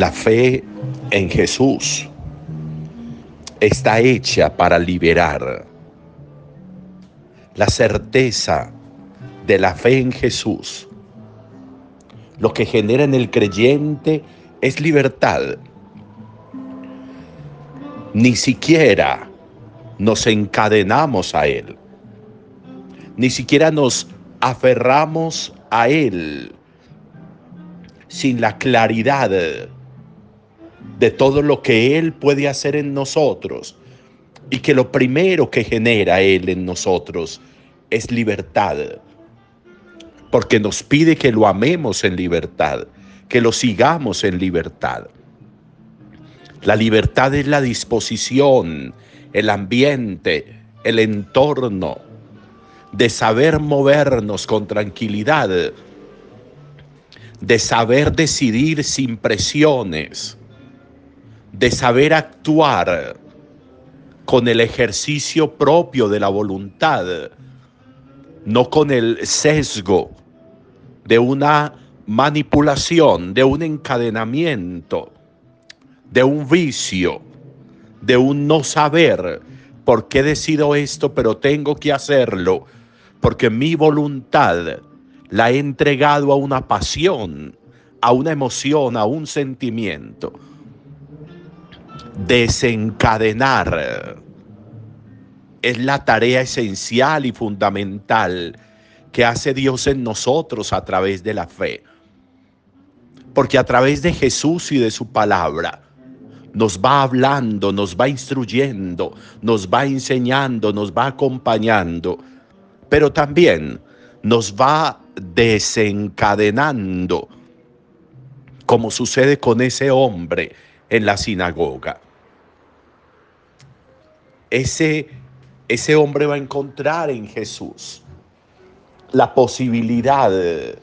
La fe en Jesús está hecha para liberar. La certeza de la fe en Jesús, lo que genera en el creyente es libertad. Ni siquiera nos encadenamos a Él, ni siquiera nos aferramos a Él sin la claridad de todo lo que Él puede hacer en nosotros y que lo primero que genera Él en nosotros es libertad, porque nos pide que lo amemos en libertad, que lo sigamos en libertad. La libertad es la disposición, el ambiente, el entorno, de saber movernos con tranquilidad, de saber decidir sin presiones, de saber actuar con el ejercicio propio de la voluntad, no con el sesgo de una manipulación, de un encadenamiento, de un vicio, de un no saber por qué decido esto, pero tengo que hacerlo, porque mi voluntad la he entregado a una pasión, a una emoción, a un sentimiento desencadenar es la tarea esencial y fundamental que hace Dios en nosotros a través de la fe. Porque a través de Jesús y de su palabra nos va hablando, nos va instruyendo, nos va enseñando, nos va acompañando, pero también nos va desencadenando, como sucede con ese hombre en la sinagoga ese, ese hombre va a encontrar en Jesús la posibilidad de,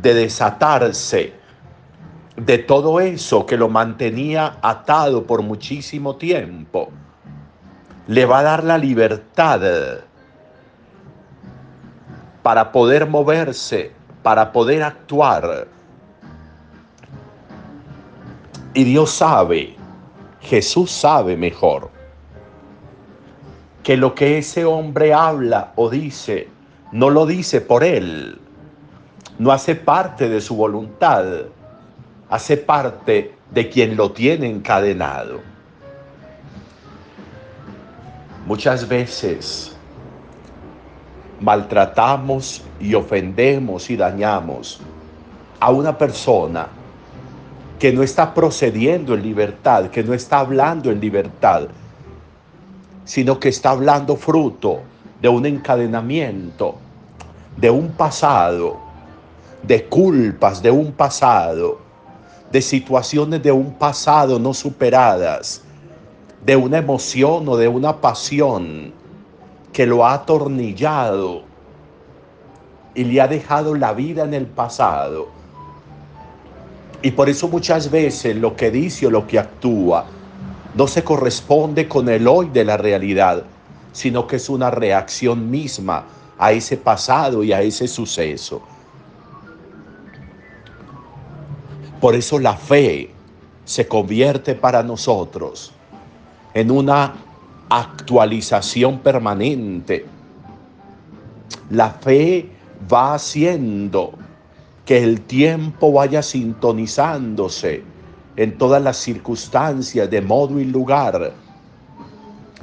desatarse de todo eso que lo mantenía atado por muchísimo tiempo. Le va a dar la libertad para poder moverse, para poder actuar. Y Dios sabe, Jesús sabe mejor que lo que ese hombre habla o dice, no lo dice por él, no hace parte de su voluntad, hace parte de quien lo tiene encadenado. Muchas veces maltratamos y ofendemos y dañamos a una persona que no está procediendo en libertad, que no está hablando en libertad, sino que está hablando fruto de un encadenamiento, de un pasado, de culpas de un pasado, de situaciones de un pasado no superadas, de una emoción o de una pasión que lo ha atornillado y le ha dejado la vida en el pasado. Y por eso muchas veces lo que dice o lo que actúa no se corresponde con el hoy de la realidad, sino que es una reacción misma a ese pasado y a ese suceso. Por eso la fe se convierte para nosotros en una actualización permanente. La fe va haciendo que el tiempo vaya sintonizándose en todas las circunstancias, de modo y lugar.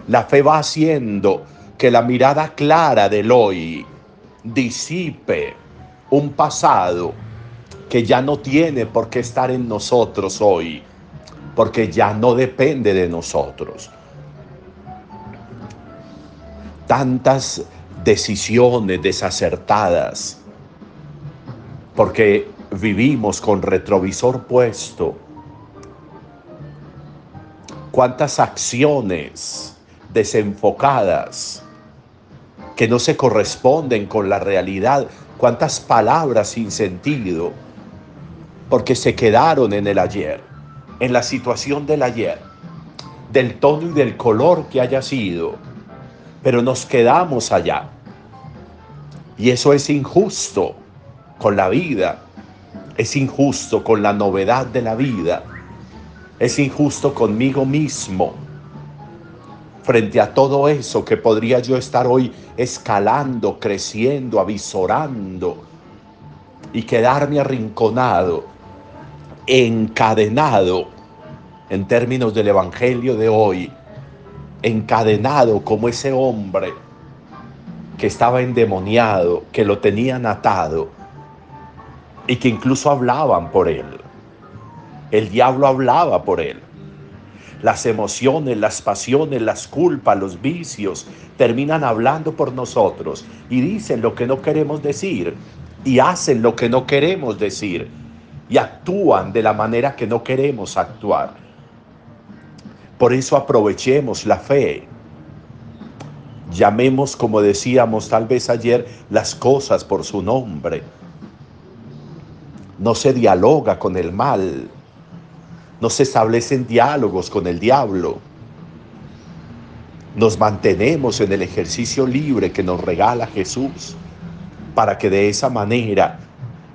La fe va haciendo que la mirada clara del hoy disipe un pasado que ya no tiene por qué estar en nosotros hoy, porque ya no depende de nosotros. Tantas decisiones desacertadas, porque vivimos con retrovisor puesto. Cuántas acciones desenfocadas que no se corresponden con la realidad, cuántas palabras sin sentido, porque se quedaron en el ayer, en la situación del ayer, del tono y del color que haya sido, pero nos quedamos allá. Y eso es injusto con la vida, es injusto con la novedad de la vida Es injusto conmigo mismo. Frente a todo eso que podría yo estar hoy escalando, creciendo, avisorando y quedarme arrinconado, encadenado en términos del Evangelio de hoy, encadenado como ese hombre que estaba endemoniado, que lo tenían atado y que incluso hablaban por él. El diablo hablaba por él. Las emociones, las pasiones, las culpas, los vicios terminan hablando por nosotros y dicen lo que no queremos decir y hacen lo que no queremos decir y actúan de la manera que no queremos actuar. Por eso aprovechemos la fe. Llamemos, como decíamos tal vez ayer, las cosas por su nombre. No se dialoga con el mal. No se establecen diálogos con el diablo. Nos mantenemos en el ejercicio libre que nos regala Jesús para que de esa manera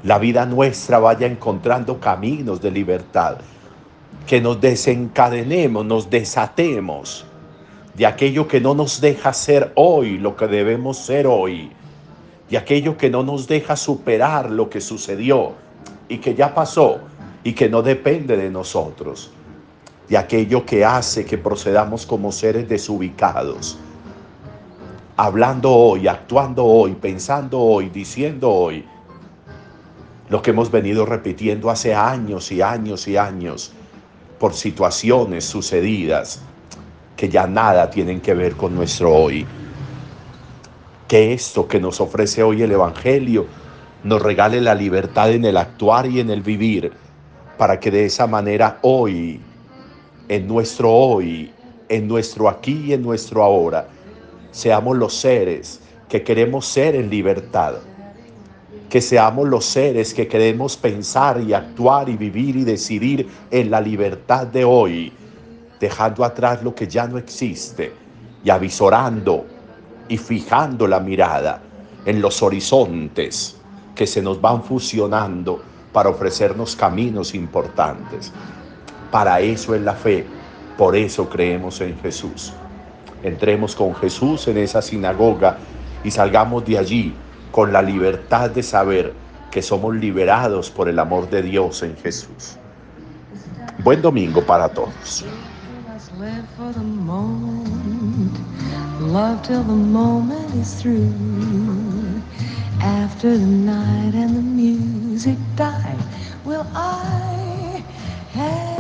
la vida nuestra vaya encontrando caminos de libertad que nos desencadenemos, nos desatemos de aquello que no nos deja ser hoy lo que debemos ser hoy, de aquello que no nos deja superar lo que sucedió y que ya pasó y que no depende de nosotros, de aquello que hace que procedamos como seres desubicados, hablando hoy, actuando hoy, pensando hoy, diciendo hoy, lo que hemos venido repitiendo hace años y años y años por situaciones sucedidas que ya nada tienen que ver con nuestro hoy. Que esto que nos ofrece hoy el Evangelio nos regale la libertad en el actuar y en el vivir, para que de esa manera hoy, en nuestro hoy, en nuestro aquí y en nuestro ahora, seamos los seres que queremos ser en libertad que seamos los seres que queremos pensar y actuar y vivir y decidir en la libertad de hoy, dejando atrás lo que ya no existe y avisorando y fijando la mirada en los horizontes que se nos van fusionando para ofrecernos caminos importantes. Para eso es la fe, por eso creemos en Jesús. Entremos con Jesús en esa sinagoga y salgamos de allí con la libertad de saber que somos liberados por el amor de Dios en Jesús. Buen domingo para todos. After the night and the music died, will I have